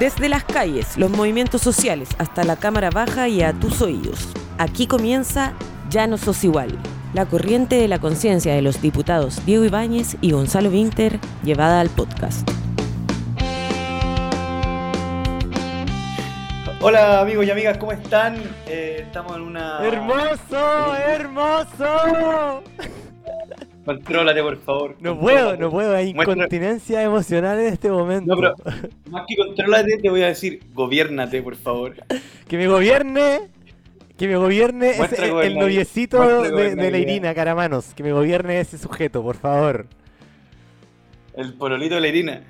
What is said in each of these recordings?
Desde las calles, los movimientos sociales, hasta la cámara baja y a tus oídos. Aquí comienza Ya no sos igual. La corriente de la conciencia de los diputados Diego Ibáñez y Gonzalo Winter llevada al podcast. Hola amigos y amigas, ¿cómo están? Eh, estamos en una... ¡Hermoso! ¡Hermoso! Contrólate, por favor. No puedo, no puedo, hay incontinencia emocional en este momento. No, pero más que contrólate, te voy a decir, gobiernate, por favor. Que me gobierne, que me gobierne ese, el, noviecito de, la Irina, Caramanos. Que me gobierne ese sujeto, por favor. El pololito de la Irina.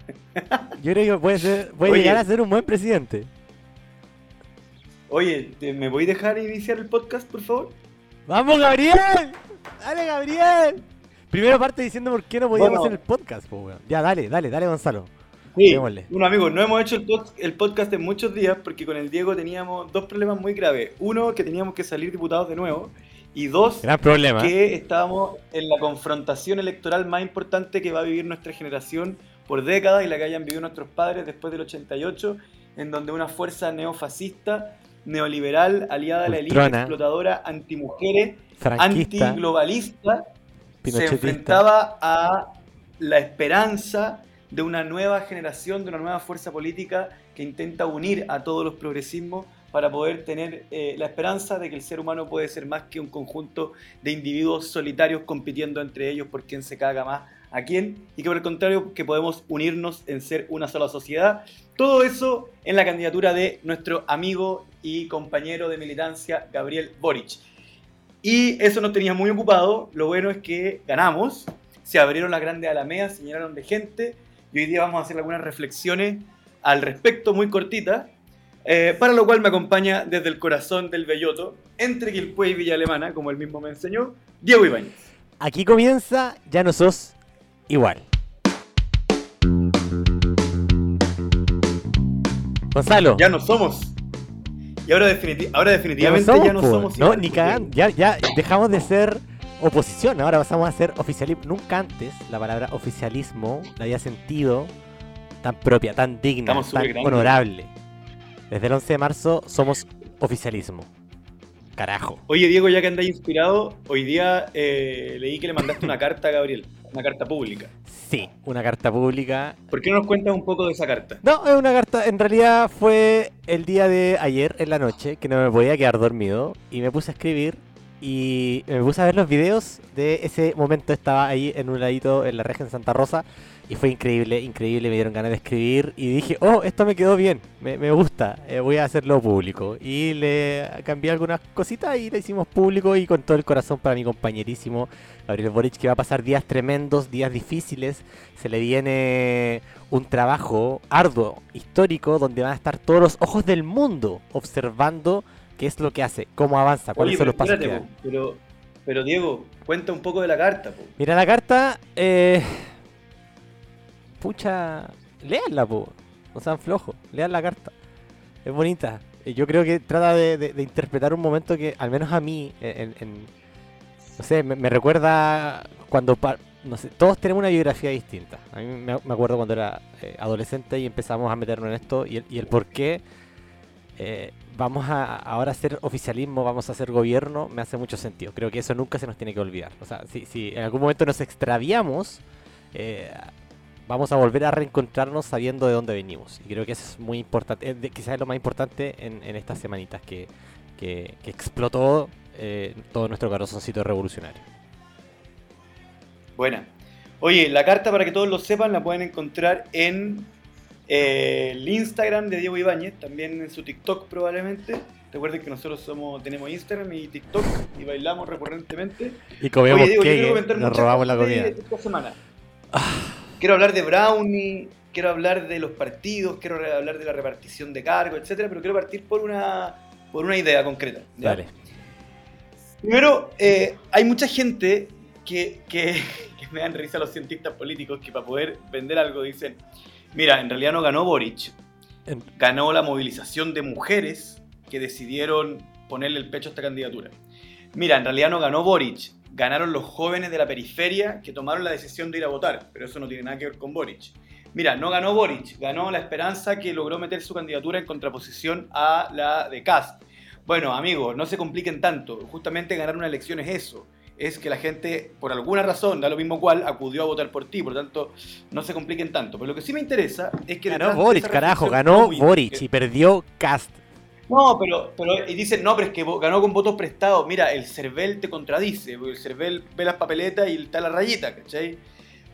Yo creo que puede, ser, puede llegar a ser un buen presidente. Oye, ¿me voy a dejar iniciar el podcast, por favor? ¡Vamos, Gabriel! ¡Dale, Gabriel! Primero parte diciendo por qué no podíamos hacer el podcast, Ya, dale, dale, dale, Gonzalo. Sí, bueno, amigos, no hemos hecho el, podcast en muchos días porque con el Diego teníamos dos problemas muy graves. Uno, que teníamos que salir diputados de nuevo. Y dos, problema. que estábamos en la confrontación electoral más importante que va a vivir nuestra generación por décadas y la que hayan vivido nuestros padres después del 88, en donde una fuerza neofascista, neoliberal, aliada a la élite explotadora, antimujeres, antiglobalista, se enfrentaba a la esperanza de una nueva generación, de una nueva fuerza política que intenta unir a todos los progresismos para poder tener eh, la esperanza de que el ser humano puede ser más que un conjunto de individuos solitarios compitiendo entre ellos por quién se caga más a quién y que por el contrario que podemos unirnos en ser una sola sociedad. Todo eso en la candidatura de nuestro amigo y compañero de militancia Gabriel Boric. Y eso nos tenía muy ocupado. Lo bueno es que ganamos. Se abrieron las grandes alamedas, se llenaron de gente. Y hoy día vamos a hacer algunas reflexiones al respecto, muy cortitas. Eh, para lo cual me acompaña desde el corazón del Belloto, entre Quilpue y Villa Alemana, como él mismo me enseñó, Diego Ibáñez. Aquí comienza Ya no sos igual. Gonzalo. Ya no somos. Y ahora, definitivamente ya no, somos. No, ni cagan. Ya, ya dejamos de ser oposición. Ahora pasamos a ser oficialismo. Nunca antes la palabra oficialismo la había sentido tan propia, tan digna, tan honorable. Desde el 11 de marzo somos oficialismo. Carajo. Oye, Diego, ya que andáis inspirado, hoy día eh, leí que le mandaste una carta a Gabriel. Una carta pública. Sí, una carta pública. ¿Por qué no nos cuentas un poco de esa carta? No, es una carta, en realidad fue el día de ayer en la noche que no me podía quedar dormido y me puse a escribir y me puse a ver los videos de ese momento. Estaba ahí en un ladito en la región de Santa Rosa y fue increíble, increíble, me dieron ganas de escribir y dije, oh, esto me quedó bien, me, gusta, eh, voy a hacerlo público. Y le cambié algunas cositas y le hicimos público y con todo el corazón para mi compañerísimo Gabriel Boric, que va a pasar días tremendos, días difíciles. Se le viene un trabajo arduo, histórico, donde van a estar todos los ojos del mundo observando qué es lo que hace, cómo avanza, cuáles son los pasos que Pero, pero Diego, cuenta un poco de la carta. Mira, la carta... Eh pucha, leanla, po. No sean flojos, lean la carta. Es bonita. Yo creo que trata de, interpretar un momento que, al menos a mí, en, no sé, me, recuerda cuando, no sé, todos tenemos una biografía distinta. A mí me, acuerdo cuando era eh, adolescente y empezamos a meternos en esto y el, por qué eh, vamos a ahora hacer oficialismo, vamos a hacer gobierno, me hace mucho sentido. Creo que eso nunca se nos tiene que olvidar. O sea, si, si en algún momento nos extraviamos, eh, vamos a volver a reencontrarnos sabiendo de dónde venimos. Y creo que eso es muy importante, quizás es lo más importante en, estas semanitas, que, explotó eh, todo nuestro corazoncito revolucionario. Buena. Oye, la carta, para que todos lo sepan, la pueden encontrar en eh, el Instagram de Diego Ibáñez, también en su TikTok probablemente. Recuerden que nosotros somos, tenemos Instagram y TikTok y bailamos recurrentemente. Y comemos que nos robamos la comida. Esta semana. Ah. Quiero hablar de Brownie, quiero hablar de los partidos, quiero hablar de la repartición de cargos, etcétera, pero quiero partir por una, por una idea concreta. Dale. Primero, eh, hay mucha gente que, que, me dan risa los cientistas políticos que para poder vender algo dicen, mira, en realidad no ganó Boric, ganó la movilización de mujeres que decidieron ponerle el pecho a esta candidatura. Mira, en realidad no ganó Boric, ganaron los jóvenes de la periferia que tomaron la decisión de ir a votar, pero eso no tiene nada que ver con Boric. Mira, no ganó Boric, ganó la esperanza que logró meter su candidatura en contraposición a la de Cast. Bueno, amigos, no se compliquen tanto. Justamente ganar una elección es eso. Es que la gente, por alguna razón, da lo mismo cual, acudió a votar por ti. Por lo tanto, no se compliquen tanto. Pero lo que sí me interesa es que... Ganó Boric, carajo, ganó Boric y perdió Cast. No, pero, pero y dicen, no, pero es que ganó con votos prestados. Mira, el CERVEL te contradice, porque el CERVEL ve las papeletas y está la rayita, ¿cachai?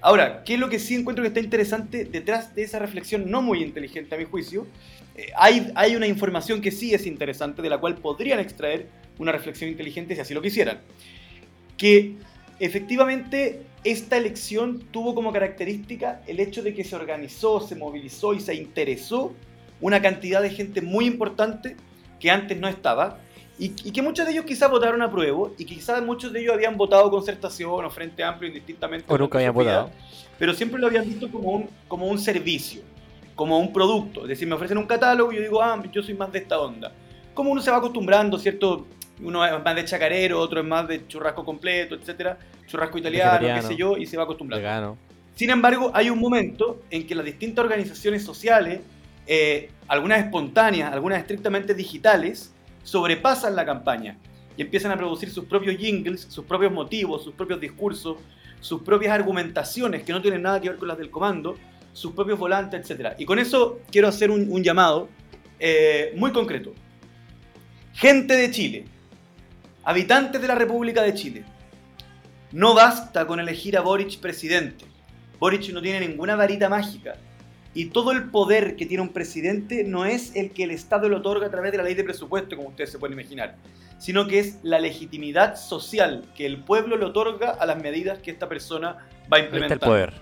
Ahora, ¿qué es lo que sí encuentro que está interesante detrás de esa reflexión no muy inteligente a mi juicio? Eh, hay, hay una información que sí es interesante, de la cual podrían extraer una reflexión inteligente si así lo quisieran. Que efectivamente esta elección tuvo como característica el hecho de que se organizó, se movilizó y se interesó una cantidad de gente muy importante que antes no estaba y, que muchos de ellos quizás votaron a prueba y quizás muchos de ellos habían votado concertación o Frente Amplio indistintamente. O nunca habían votado. Pero siempre lo habían visto como un, como un servicio, como un producto. Es decir, me ofrecen un catálogo y yo digo, ah, yo soy más de esta onda. Como uno se va acostumbrando, ¿cierto? Uno es más de chacarero, otro es más de churrasco completo, etcétera, churrasco italiano, qué sé yo, y se va acostumbrando. Sin embargo, hay un momento en que las distintas organizaciones sociales, eh, algunas espontáneas, algunas estrictamente digitales, sobrepasan la campaña y empiezan a producir sus propios jingles, sus propios motivos, sus propios discursos, sus propias argumentaciones que no tienen nada que ver con las del comando, sus propios volantes, etc. Y con eso quiero hacer un, llamado eh, muy concreto. Gente de Chile, habitantes de la República de Chile, no basta con elegir a Boric presidente. Boric no tiene ninguna varita mágica. Y todo el poder que tiene un presidente no es el que el Estado le otorga a través de la ley de presupuesto, como ustedes se pueden imaginar, sino que es la legitimidad social que el pueblo le otorga a las medidas que esta persona va a implementar. poder.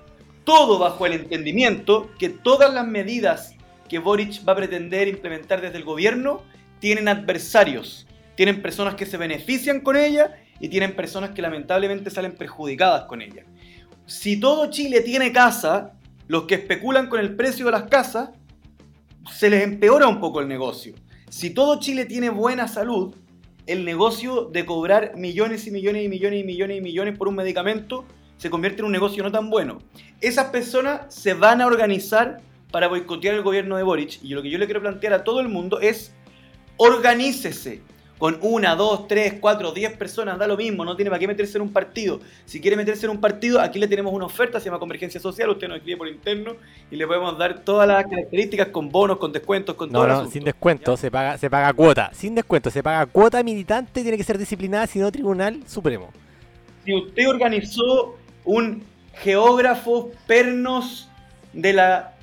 Todo bajo el entendimiento que todas las medidas que Boric va a pretender implementar desde el gobierno tienen adversarios, tienen personas que se benefician con ella y tienen personas que lamentablemente salen perjudicadas con ella. Si todo Chile tiene casa, los que especulan con el precio de las casas, se les empeora un poco el negocio. Si todo Chile tiene buena salud, el negocio de cobrar millones y millones y millones y millones y millones por un medicamento se convierte en un negocio no tan bueno. Esas personas se van a organizar para boicotear el gobierno de Boric y lo que yo le quiero plantear a todo el mundo es organícese, con una, dos, tres, cuatro, diez personas, da lo mismo, no tiene para qué meterse en un partido. Si quiere meterse en un partido, aquí le tenemos una oferta, se llama Convergencia Social, usted nos escribe por interno y le podemos dar todas las características con bonos, con descuentos, con todo. No, no, sin descuento, se paga, se paga cuota, sin descuento, se paga cuota militante, tiene que ser disciplinada, si no Tribunal Supremo. Si usted organizó un geógrafo pernos de la,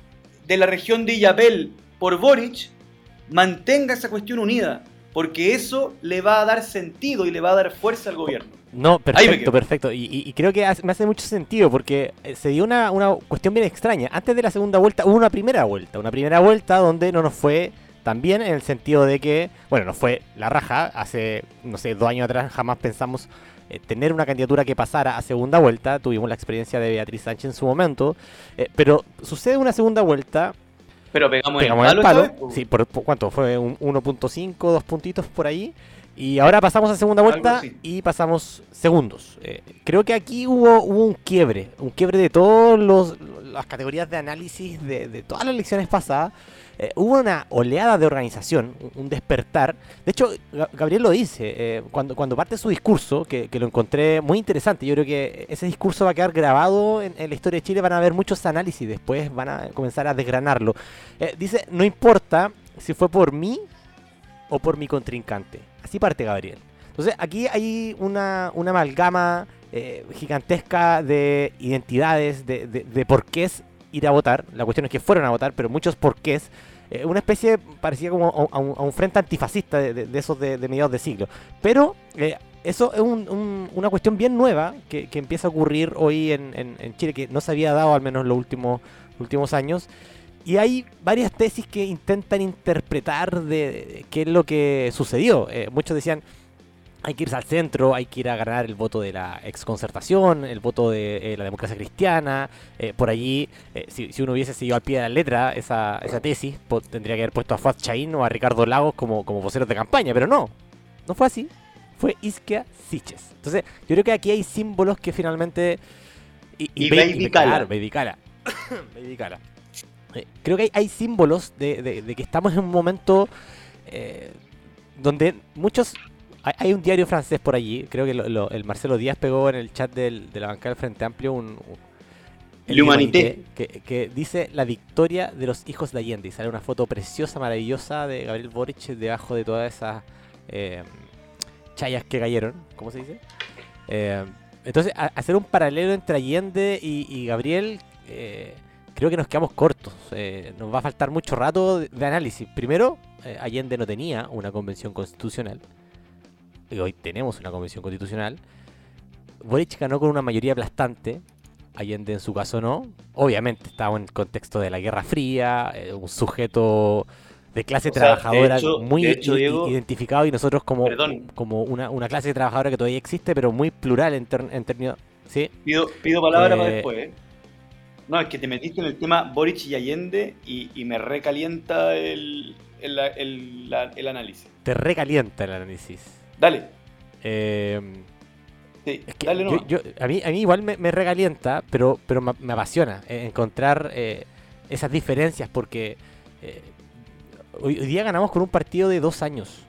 de la región de Illapel por Boric, mantenga esa cuestión unida porque eso le va a dar sentido y le va a dar fuerza al gobierno. No, perfecto, perfecto. Y, creo que me hace mucho sentido porque eh, se dio una, cuestión bien extraña. Antes de la segunda vuelta hubo una primera vuelta, una primera vuelta donde no nos fue tan bien en el sentido de que, bueno, nos fue la raja. Hace, no sé, dos años atrás jamás pensamos eh, tener una candidatura que pasara a segunda vuelta. Tuvimos la experiencia de Beatriz Sánchez en su momento. Eh, pero sucede una segunda vuelta pero pegamos, el palo. sí, por, cuánto? Fue un 1.5, dos puntitos por ahí. Y ahora pasamos a segunda vuelta y pasamos segundos. Eh, creo que aquí hubo, hubo un quiebre, un quiebre de todas las categorías de análisis de, de todas las elecciones pasadas. Eh, hubo una oleada de organización, un, despertar. De hecho, Gabriel lo dice, eh, cuando, cuando parte su discurso, que, lo encontré muy interesante, yo creo que ese discurso va a quedar grabado en, la historia de Chile, van a haber muchos análisis, después van a comenzar a desgranarlo. Dice, no importa si fue por mí o por mi contrincante. Así parte Gabriel. Entonces, aquí hay una, una amalgama gigantesca de identidades, de, de, de porqués ir a votar. La cuestión es que fueron a votar, pero muchos porqués. Eh, una especie parecía como a, un, frente antifascista de, esos de, mediados de siglo. Pero eh, eso es una cuestión bien nueva que, empieza a ocurrir hoy en, Chile, que no se había dado al menos en los últimos, últimos años. Y hay varias tesis que intentan interpretar de, qué es lo que sucedió. Eh, muchos decían, hay que irse al centro, hay que ir a ganar el voto de la exconcertación, el voto de eh, la democracia cristiana. Eh, por allí, eh, si, uno hubiese seguido al pie de la letra esa, esa tesis, tendría que haber puesto a Fuad Chaín o a Ricardo Lagos como, como voceros de campaña, pero no, no fue así. Fue Isquia Siches. Entonces, yo creo que aquí hay símbalos que finalmente. Y, y, Baby, Cala. Baby Cala. eh, creo que hay, hay símbolos de, de- de que estamos en un momento eh, donde muchos... Hay, hay un diario francés por allí, creo que lo- lo- el Marcelo Díaz pegó en el chat del- de la bancada del Frente Amplio un... un- el L'Humanité. que, que dice la victoria de los hijos de Allende. Y sale una foto preciosa, maravillosa de Gabriel Boric debajo de todas esas eh, chayas que cayeron. ¿Cómo se dice? Eh, entonces, a- hacer un paralelo entre Allende y, y Gabriel, eh, creo que nos quedamos cortos. Eh, nos va a faltar mucho rato de, de análisis. Primero, eh, Allende no tenía una convención constitucional. Y hoy tenemos una convención constitucional. Boric ganó con una mayoría aplastante. Allende en su caso no. Obviamente estaba en el contexto de la Guerra Fría, eh, un sujeto de clase O sea, de trabajadora hecho- muy hecho, Diego- identificado y nosotros como, Perdón. como una, una clase trabajadora que todavía existe, pero muy plural en, en términos... Sí, Pido, pido palabra para después. No, es que te metiste en el tema Boric y Allende y, y me recalienta el, el, el- la- el análisis. te recalienta el análisis. Dale, Eh, sí, es que dale yo- yo- a, mí, a mí igual me, me recalienta, pero, pero me, me apasiona eh, encontrar eh, esas diferencias porque eh, hoy, hoy día ganamos con un partido de dos años.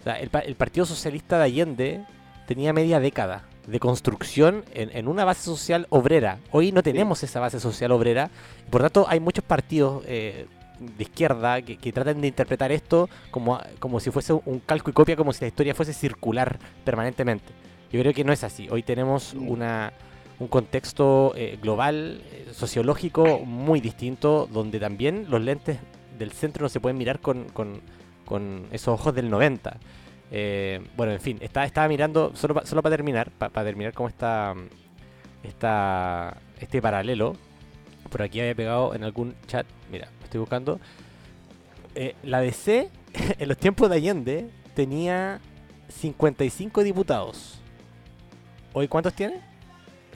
O sea, el, pa- el Partido Socialista de Allende tenía media década de construcción en, en una base social obrera. Hoy no tenemos esa base social obrera. Por tanto, hay muchos partidos eh, de izquierda que, que tratan de interpretar esto como, como si fuese un calco y copia, como si la historia fuese circular permanentemente. Yo creo que no es así. Hoy tenemos una, un contexto eh, global, eh, sociológico muy distinto, donde también los lentes del centro no se pueden mirar con, con- con esos ojos del 90. Eh, bueno, en fin, estaba, estaba mirando, solo, pa- solo para terminar, para terminar cómo está esta, este paralelo. Por aquí había pegado en algún chat, mira, estoy buscando. Eh, la DC en los tiempos de Allende tenía 55 diputados. ¿Hoy cuántos tiene?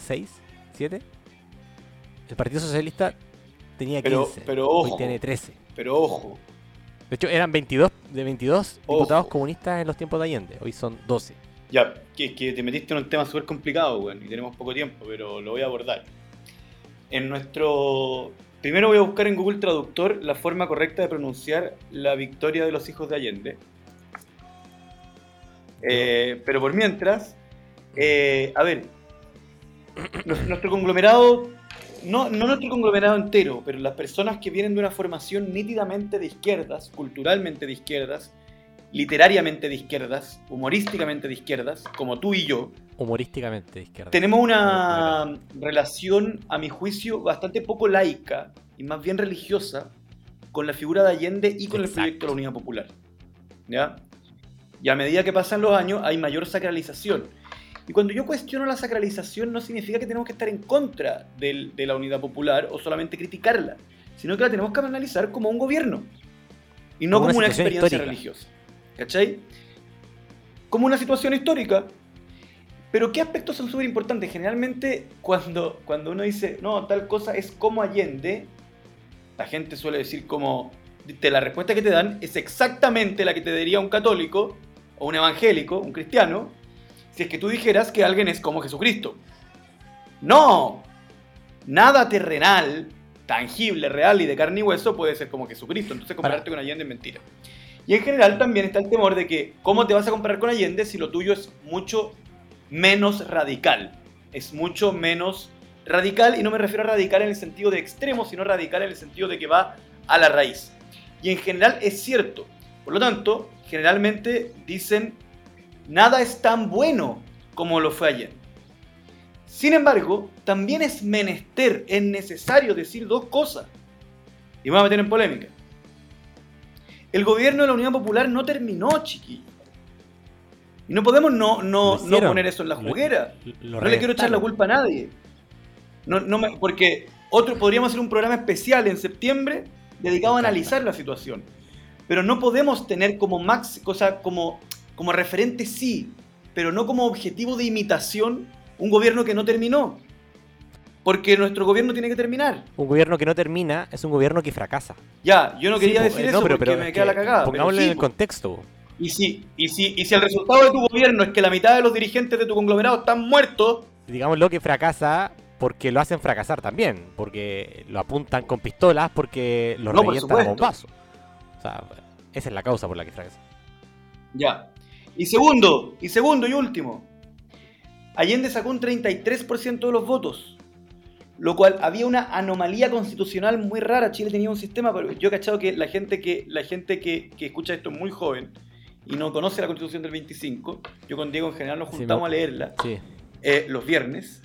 ¿6? ¿7? El Partido Socialista tenía 15. Pero- pero Hoy ojo. tiene 13. Pero ojo, De hecho, eran 22, de 22 Ojo. diputados comunistas en los tiempos de Allende. Hoy son 12. ya, que, que te metiste en un tema súper complicado, weón, y tenemos poco tiempo, pero lo voy a abordar. En nuestro... Primero voy a buscar en Google Traductor la forma correcta de pronunciar la victoria de los hijos de Allende. Eh, pero por mientras, eh, a ver, nuestro conglomerado, no, no nuestro conglomerado entero, pero las personas que vienen de una formación nítidamente de izquierdas, culturalmente de izquierdas, literariamente de izquierdas, humorísticamente de izquierdas, como tú y yo, Humorísticamente de izquierda. tenemos una relación, a mi juicio, bastante poco laica y más bien religiosa con la figura de Allende y con el Exacto. proyecto de la Unidad Popular. ¿Ya? Y a medida que pasan los años hay mayor sacralización. Y cuando yo cuestiono la sacralización no significa que tenemos que estar en contra del- de la Unidad Popular o solamente criticarla, sino que la tenemos que analizar como un gobierno y no Como una como una situación experiencia histórica. religiosa. ¿Cachai? Como una situación histórica. Pero ¿qué aspectos son súper importantes? Generalmente cuando, cuando uno dice, no, tal cosa es como Allende, la gente suele decir como, te, la respuesta que te dan es exactamente la que te daría un católico o un evangélico, un cristiano, si es que tú dijeras que alguien es como Jesucristo. No, nada terrenal, tangible, real y de carne y hueso puede ser como Jesucristo. Entonces compararte con Allende es mentira. Y en general también está el temor de que, ¿cómo te vas a comparar con Allende si lo tuyo es mucho menos radical? Es mucho menos radical, y no me refiero a radical en el sentido de extremo, sino radical en el sentido de que va a la raíz. Y en general es cierto. Por lo tanto, generalmente dicen, nada es tan bueno como lo fue ayer. Sin embargo, también es menester, es necesario decir dos cosas. Y me voy a meter en polémica. El gobierno de la Unidad Popular no terminó, chiquillo. Y no podemos no, no, no poner eso en la juguera. Lo No le quiero echar la culpa a nadie. No, no me- porque otro, podríamos hacer un programa especial en septiembre dedicado a analizar la situación. Pero no podemos tener como max, cosa como, como referente sí, pero no como objetivo de imitación un gobierno que no terminó. Porque nuestro gobierno tiene que terminar. Un gobierno que no termina es un gobierno que fracasa. Ya, yo no quería decir eh, eso no, pero- porque pero me es queda que la cagada. Pongámoslo sí, en el contexto. Y si, y, si, y si el resultado de tu gobierno es que la mitad de los dirigentes de tu conglomerado están muertos, Digámoslo que fracasa porque lo hacen fracasar también, porque lo apuntan con pistolas, porque lo No, revientan a bombazo. O sea, esa es la causa por la que fracasa. Ya. Y segundo, y segundo y último. Allende sacó un 33% de los votos. Lo cual había una anomalía constitucional muy rara. Chile tenía un sistema, pero yo he cachado que la gente que, la gente que, que escucha esto es muy joven y no conoce la constitución del 25. Yo con Diego en general nos Sí, juntamos me- a leerla Sí. eh, los viernes.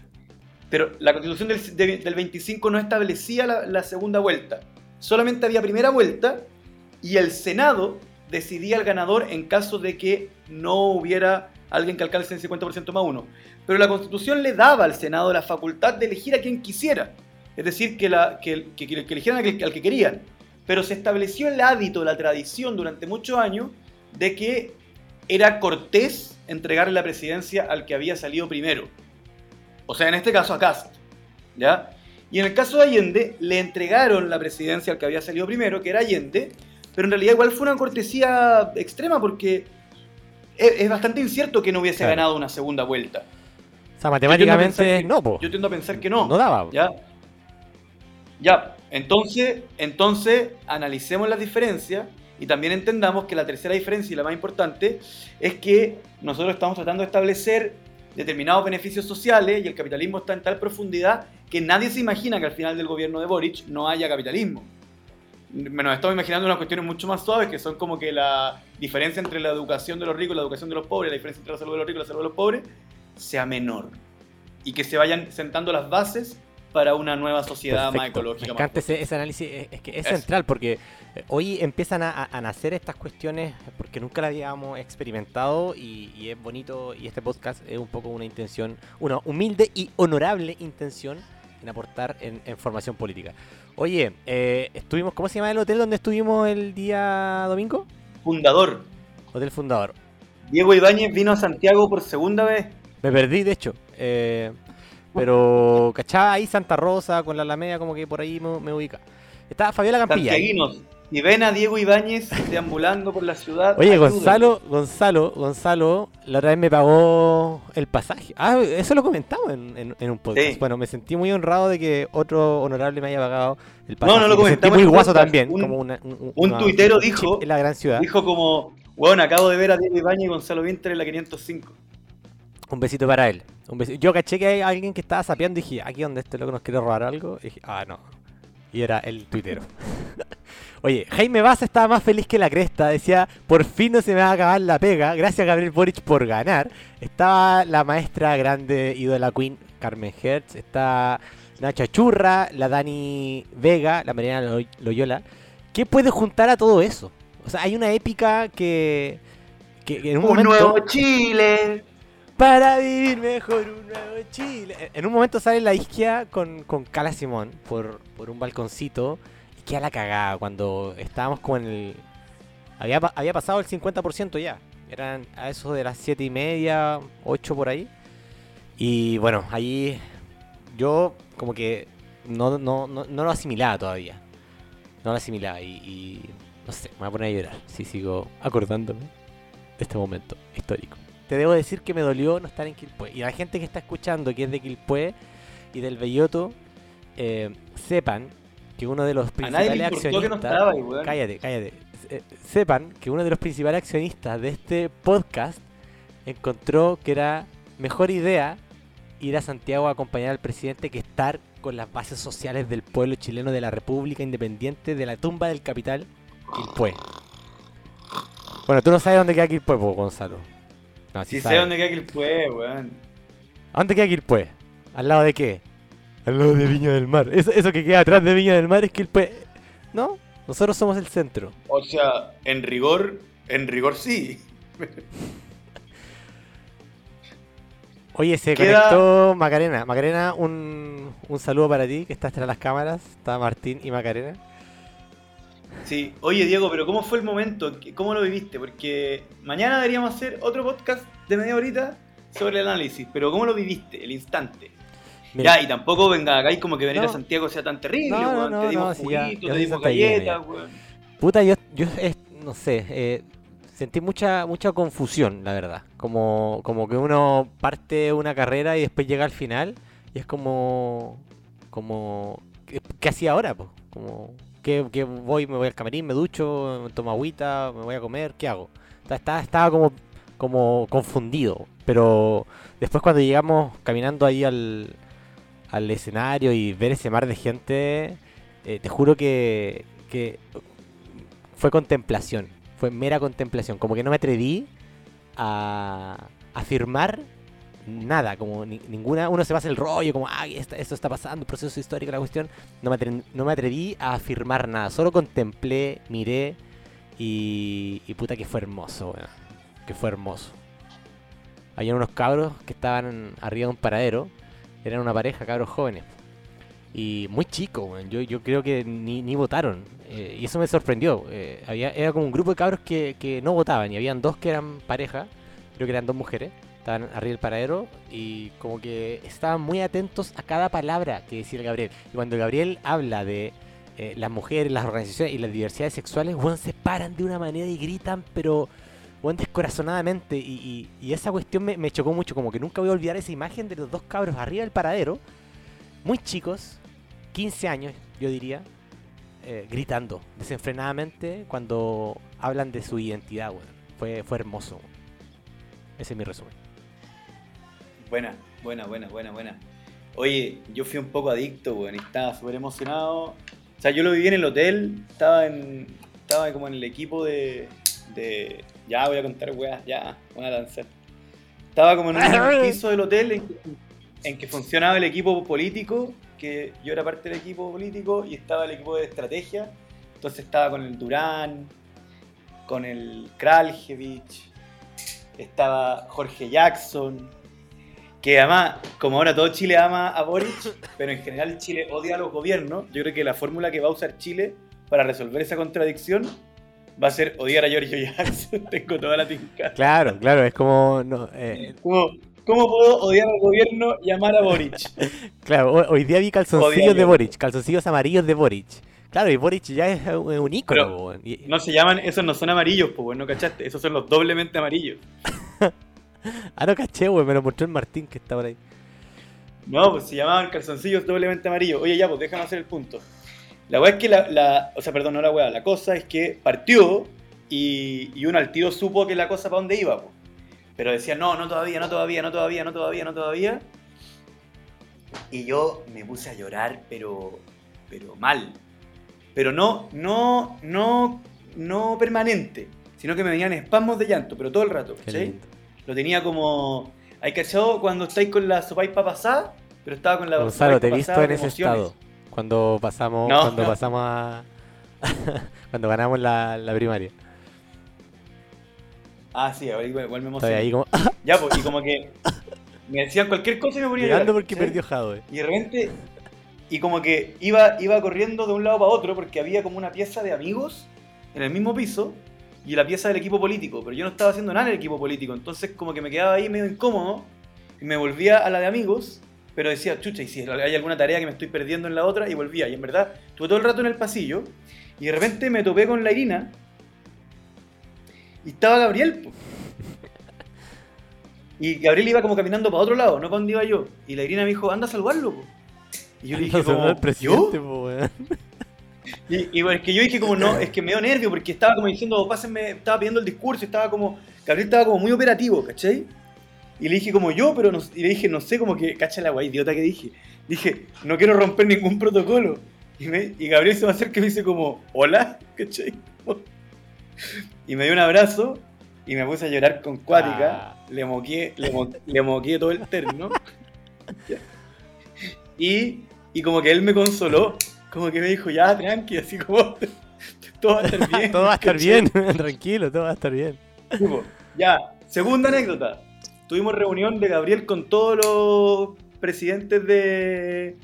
Pero la constitución del, de- del 25 no establecía la, la segunda vuelta. Solamente había primera vuelta y el Senado decidía el ganador en caso de que no hubiera alguien que alcance el 50% más uno. Pero la constitución le daba al Senado la facultad de elegir a quien quisiera. Es decir, que, la, que, que- que eligieran al que, querían. Pero se estableció el hábito, la tradición durante muchos años de que era cortés entregarle la presidencia al que había salido primero. O sea, en este caso a Cast. ¿Ya? Y en el caso de Allende, le entregaron la presidencia al que había salido primero, que era Allende, pero en realidad igual fue una cortesía extrema porque es, es bastante incierto que no hubiese Claro. ganado una segunda vuelta. O sea, matemáticamente que- no, po. Yo tiendo a pensar que no. No daba. ¿Ya? Ya, entonces, entonces analicemos las diferencias y también entendamos que la tercera diferencia y la más importante es que nosotros estamos tratando de establecer determinados beneficios sociales y el capitalismo está en tal profundidad que nadie se imagina que al final del gobierno de Boric no haya capitalismo. Nos estamos imaginando unas cuestiones mucho más suaves que son como que la diferencia entre la educación de los ricos y la educación de los pobres, la diferencia entre la salud de los ricos y la salud de los pobres, sea menor. Y que se vayan sentando las bases para una nueva sociedad más Perfecto. ecológica. Me más encanta ese, ese análisis, es, es que es Eso. central porque eh, hoy empiezan a, a- a nacer estas cuestiones porque nunca las habíamos experimentado y, y es bonito y este podcast es un poco una intención, una humilde y honorable intención en aportar en, en formación política. Oye, eh, estuvimos, ¿cómo se llama el hotel donde estuvimos el día domingo? Fundador. Hotel Fundador. Diego Ibáñez vino a Santiago por segunda vez. Me perdí, de hecho. eh, pero, ¿cachaba? Ahí Santa Rosa con la Alameda, como que por ahí me, me ubica. Está Fabiola Campilla. Santiaguinos. Y ven a Diego Ibáñez deambulando por la ciudad. Oye. Gonzalo, Gonzalo, Gonzalo, la otra vez me pagó el pasaje. Ah, eso lo comentamos en, en- en un podcast. Sí. Bueno, me sentí muy honrado de que otro honorable me haya pagado el pasaje. No, no lo me sentí comentamos muy guaso también. Un- como una, un, un una- tuitero dijo- En la gran ciudad. Dijo como, bueno, acabo de ver a Diego Ibáñez y Gonzalo Winter en la 505. Un besito para él. Un besi- Yo caché que hay alguien que estaba sapeando y dije, aquí donde este loco nos quiere robar algo. Y dije, ah, no. Y era el tuitero. Oye, Jaime Baza estaba más feliz que la cresta. Decía, por fin no se me va a acabar la pega. Gracias Gabriel Boric por ganar. Estaba la maestra grande ídola Queen, Carmen Hertz. Está Nacha Churra, la Dani Vega, la Mariana Loy- Loyola. ¿Qué puede juntar a todo eso? O sea, hay una épica que, que, que en un, Un momento... nuevo Chile. Para vivir mejor un nuevo Chile. En un momento sale la isquia con, con Cala Simón por, por un balconcito y queda la cagada cuando estábamos como en el... Había, había pasado el 50% ya. Eran a eso de las 7 y media, 8 por ahí. Y bueno, ahí yo como que no, no, no, no lo asimilaba todavía. No lo asimilaba y no sé, me voy a poner a llorar si sigo acordándome de este momento histórico. Te debo decir que me dolió no estar en Quilpué. Y la gente que está escuchando, que es de Quilpué y del Belloto, eh, sepan que uno de los principales no accionistas... estaba ahí. Cállate, cállate. Eh, sepan que uno de los principales accionistas de este podcast encontró que era mejor idea ir a Santiago a acompañar al presidente que estar con las bases sociales del pueblo chileno de la República Independiente de la tumba del capital, Quilpué. Bueno, tú no sabes dónde queda Quilpué, Gonzalo. No, sí Si sé dónde queda Quilpué, weón. ¿A dónde queda Quilpué? ¿Al lado de qué? Al lado de Viña del Mar. Eso, eso que queda atrás de Viña del Mar es Quilpué. ¿No? Nosotros somos el centro. O sea, en rigor, en rigor sí. Oye, se Queda- conectó Macarena. Macarena, un, un saludo para ti, que estás tras las cámaras. Está Martín y Macarena. Sí. Oye, Diego, pero ¿cómo fue el momento? ¿Qué- ¿Cómo lo viviste? Porque mañana deberíamos hacer otro podcast de media horita sobre el análisis. Pero ¿cómo lo viviste? El instante. Mira, Ya, y tampoco venga acá y como que venir No. a Santiago sea tan terrible, No, no, weón. no, te dimos te dimos galletas, weón. puta, yo, yo eh, no sé, eh, sentí mucha mucha confusión, la verdad. Como, como que uno parte una carrera y después llega al final Y es como. como. ¿Qué, qué hacía ahora? Po? Como. ¿Qué, voy? ¿Me voy al camarín? ¿Me ducho? ¿Me tomo agüita? ¿Me voy a comer? ¿Qué hago? Estaba, estaba, estaba como, como confundido. Pero después cuando llegamos caminando ahí al, al escenario y ver ese mar de gente, eh, te juro que, que fue contemplación. Fue mera contemplación. Como que no me atreví a afirmar nada, como ni- ninguna, uno se pasa el rollo, como, ay, esta- esto está pasando, proceso histórico, la cuestión, no me, atre- no me atreví a afirmar nada, solo contemplé, miré y, y puta que fue hermoso, weón, que fue hermoso. Habían unos cabros que estaban arriba de un paradero, eran una pareja, cabros jóvenes, y muy chicos, weón, yo, yo creo que ni, ni votaron, eh, y eso me sorprendió, eh, había, era como un grupo de cabros que, que no votaban, y habían dos que eran pareja, creo que eran dos mujeres, estaban arriba del paradero y como que estaban muy atentos a cada palabra que decía el Gabriel. Y cuando Gabriel habla de eh, las mujeres, las organizaciones y las diversidades sexuales, weón, se paran de una manera y gritan, pero weón, descorazonadamente. Y, esa cuestión me, chocó mucho, como que nunca voy a olvidar esa imagen de los dos cabros arriba del paradero, muy chicos, 15 años, yo diría, eh, gritando desenfrenadamente cuando hablan de su identidad, weón. Fue, fue hermoso. Ese es mi resumen. Buena, buena, buena, buena, buena. Oye, yo fui un poco adicto, weón, y estaba súper emocionado. O sea, yo lo viví en el hotel, estaba en. Estaba como en el equipo de. de ya voy a contar weas, ya, voy a lanzar. Estaba como en un piso del hotel en que, en que funcionaba el equipo político, que yo era parte del equipo político, y estaba el equipo de estrategia. Entonces estaba con el Durán, con el Kraljevich, estaba Jorge Jackson, que además, como ahora todo Chile ama a Boric, pero en general Chile odia a los gobiernos, yo creo que la fórmula que va a usar Chile para resolver esa contradicción va a ser odiar a Giorgio Jackson. Tengo toda la tinca. Claro, claro, es como. No, eh, ¿Cómo, ¿Cómo puedo odiar al gobierno y amar a Boric? claro, ho- hoy día vi calzoncillos de Boric, calzoncillos amarillos de Boric. Claro, y Boric ya es un, ícono, Pero No se llaman, esos no son amarillos, pues, ¿no cachaste? Esos son los doblemente amarillos. Ah, no caché, weón, me lo mostró el Martín que está por ahí. No, pues se llamaban calzoncillos doblemente amarillos. Oye, ya, pues déjame hacer el punto. La weá es que la, la- O sea, perdón, no la weá. La cosa es que partió y, y uno al tiro supo que la cosa para dónde iba, pues. Pero decía, no, no todavía, no todavía, no todavía, no todavía, no todavía. Y yo me puse a llorar, pero. Pero mal. Pero no, no, no, no permanente. Sino que me venían espasmos de llanto, pero todo el rato. Lindo. Lo tenía como. ¿Hay cachado cuando estáis con la sopaipa pasada? Pero estaba con la Gonzalo, te he visto en ese emociones. estado. Cuando pasamos, No, cuando no. pasamos a. cuando ganamos la, la primaria. Ah, sí, ahora igual, igual me emocioné. ahí como. Ya, pues, y como que me decían cualquier cosa y me ponía Llorando porque ¿cachai? perdió Jadwe. Y de repente, y como que iba, iba corriendo de un lado para otro porque había como una pieza de amigos en el mismo piso y la pieza del equipo político, pero yo no estaba haciendo nada en el equipo político, entonces como que me quedaba ahí medio incómodo y me volvía a la de amigos, pero decía, chucha, y si hay alguna tarea que me estoy perdiendo en la otra, y volvía, y en verdad estuve todo el rato en el pasillo y de repente me topé con la Irina y estaba Gabriel. po. Y Gabriel iba como caminando para otro lado, no para donde iba yo. Y la Irina me dijo, anda a saludarlo. po". Y yo le dije, como, ¿yo? po. Y, y bueno, es que yo dije como no, es que me dio nervio porque estaba como diciendo, pásenme, estaba pidiendo el discurso, estaba como, Gabriel estaba como muy operativo, ¿cachai? Y le dije como yo, pero no, y le dije, no sé, como que, cacha la guay, idiota que dije. Dije, no quiero romper ningún protocolo. Y, me- y Gabriel se me acerca y me dice como, hola, ¿cachai? Y me dio un abrazo y me puse a llorar con cuática. Ah. Le moqué, le, mo- le moqué todo el terno. Y, y como que él me consoló, como que me dijo, ya, tranqui, así como, todo va a estar bien. todo va a estar bien, tranquilo, todo va a estar bien. Tipo, Ya, segunda anécdota. Tuvimos reunión de Gabriel con todos los presidentes de.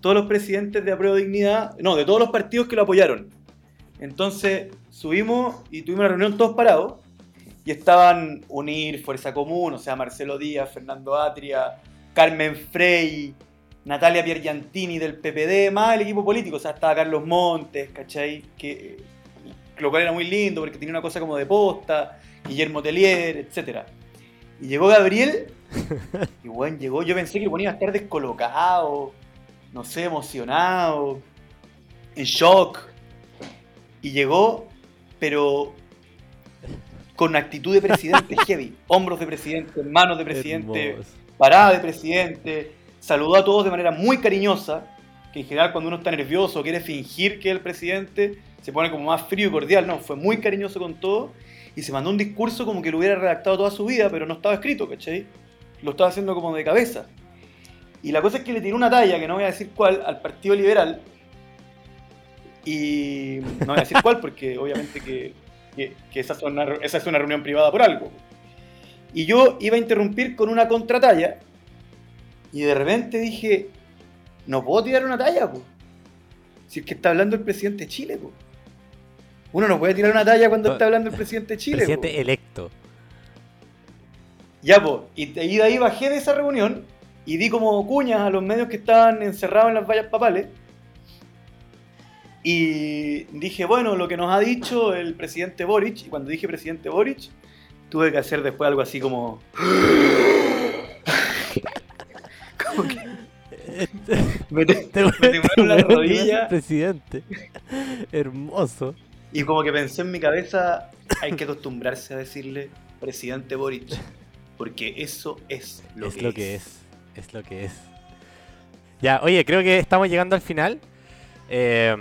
Todos los presidentes de Apruebo Dignidad. No, de todos los partidos que lo apoyaron. Entonces subimos y tuvimos una reunión todos parados. Y estaban Unir, Fuerza Común, o sea, Marcelo Díaz, Fernando Atria, Carmen Frey, Natalia Piergiantini del PPD, más el equipo político. O sea, estaba Carlos Montes, ¿cachai? Que, lo cual era muy lindo porque tenía una cosa como de posta. Guillermo Telier, etc. Y llegó Gabriel Y weón llegó, yo pensé que weón iba a estar descolocado, no sé, emocionado, en shock. Y llegó, pero con actitud de presidente heavy, hombros de presidente, manos de presidente, parada de presidente, saludó a todos de manera muy cariñosa, que en general cuando uno está nervioso o quiere fingir que es el presidente, se pone como más frío y cordial, no, fue muy cariñoso con todo y se mandó un discurso como que lo hubiera redactado toda su vida, pero no estaba escrito, ¿cachai? Lo estaba haciendo como de cabeza. Y la cosa es que le tiró una talla, que no voy a decir cuál, al Partido Liberal. Y no voy a decir cuál porque obviamente que, que- que esa, es una, esa es una reunión privada por algo. Y yo iba a interrumpir con una contratalla y de repente dije, no puedo tirar una talla, po. Si es que está hablando el presidente de Chile, po. Uno no puede tirar una talla cuando está hablando el presidente de Chile. po. Presidente electo. Ya, pues, y de ahí, bajé de esa reunión y di como cuñas a los medios que estaban encerrados en las vallas papales. Y dije, bueno, lo que nos ha dicho el presidente Boric, y cuando dije presidente Boric, tuve que hacer después algo así como me, te- Este me temblaron las weón iba a ser rodillas presidente. Hermoso. y como que pensé en mi cabeza, hay que acostumbrarse a decirle presidente Boric, porque eso es lo es que lo es. que es. Es lo que es. Ya, oye, creo que estamos llegando al final. Eh,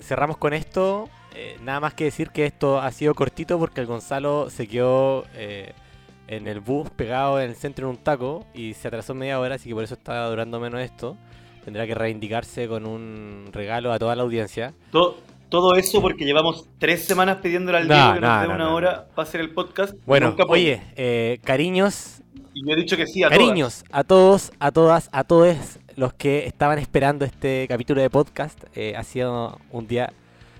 cerramos con esto. Eh, nada más que decir que esto ha sido cortito porque el Gonzalo se quedó eh, en el bus pegado en el centro en un taco y se atrasó media hora, así que por eso está durando menos esto. Tendrá que reivindicarse con un regalo a toda la audiencia. Todo, todo eso porque llevamos tres semanas pidiéndole al No, Diego que no, nos dé no, una hora para hacer el podcast. Bueno, oye, eh, cariños, y yo he dicho que sí a todas. Cariños a todos, a todas, a todos los que estaban esperando este capítulo de podcast. Eh, ha sido un día.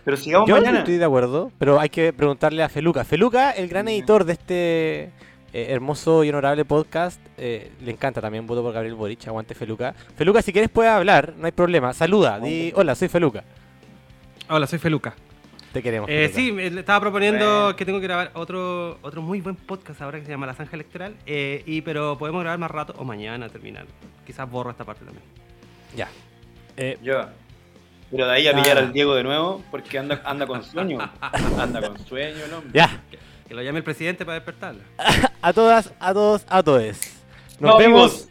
Pero sigamos Yo mañana. estoy de acuerdo, pero hay que preguntarle a Feluca. Feluca, el gran editor de este eh, hermoso y honorable podcast, eh, le encanta también. Voto por Gabriel Boric. Aguante Feluca. Feluca, si quieres puedes hablar, no hay problema. Saluda, di hola, soy Feluca. Hola, soy Feluca. Te queremos. Eh, Feluca. sí, me- le estaba proponiendo Bueno. que tengo que grabar otro, otro muy buen podcast ahora que se llama La Zanja Electoral. eh, y, pero podemos grabar más rato o mañana terminar. Quizás borro esta parte también. Ya. Eh, Ya. Pero de ahí a Ah. pillar al Diego de nuevo porque anda, anda con sueño. anda con sueño el hombre. ya. Que lo llame el presidente para despertarla. A todas, a todos, a todos. Nos No, vemos amigos.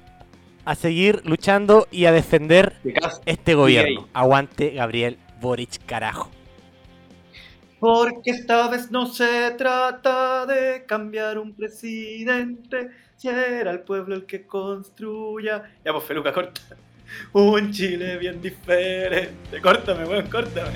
a seguir luchando y a defender este gobierno. Aguante Gabriel Boric, carajo. Porque esta vez no se trata de cambiar un presidente, si era el pueblo el que construya. Ya, pues Feluca, corta. Un Chile bien diferente. Córtame, weón, córtame.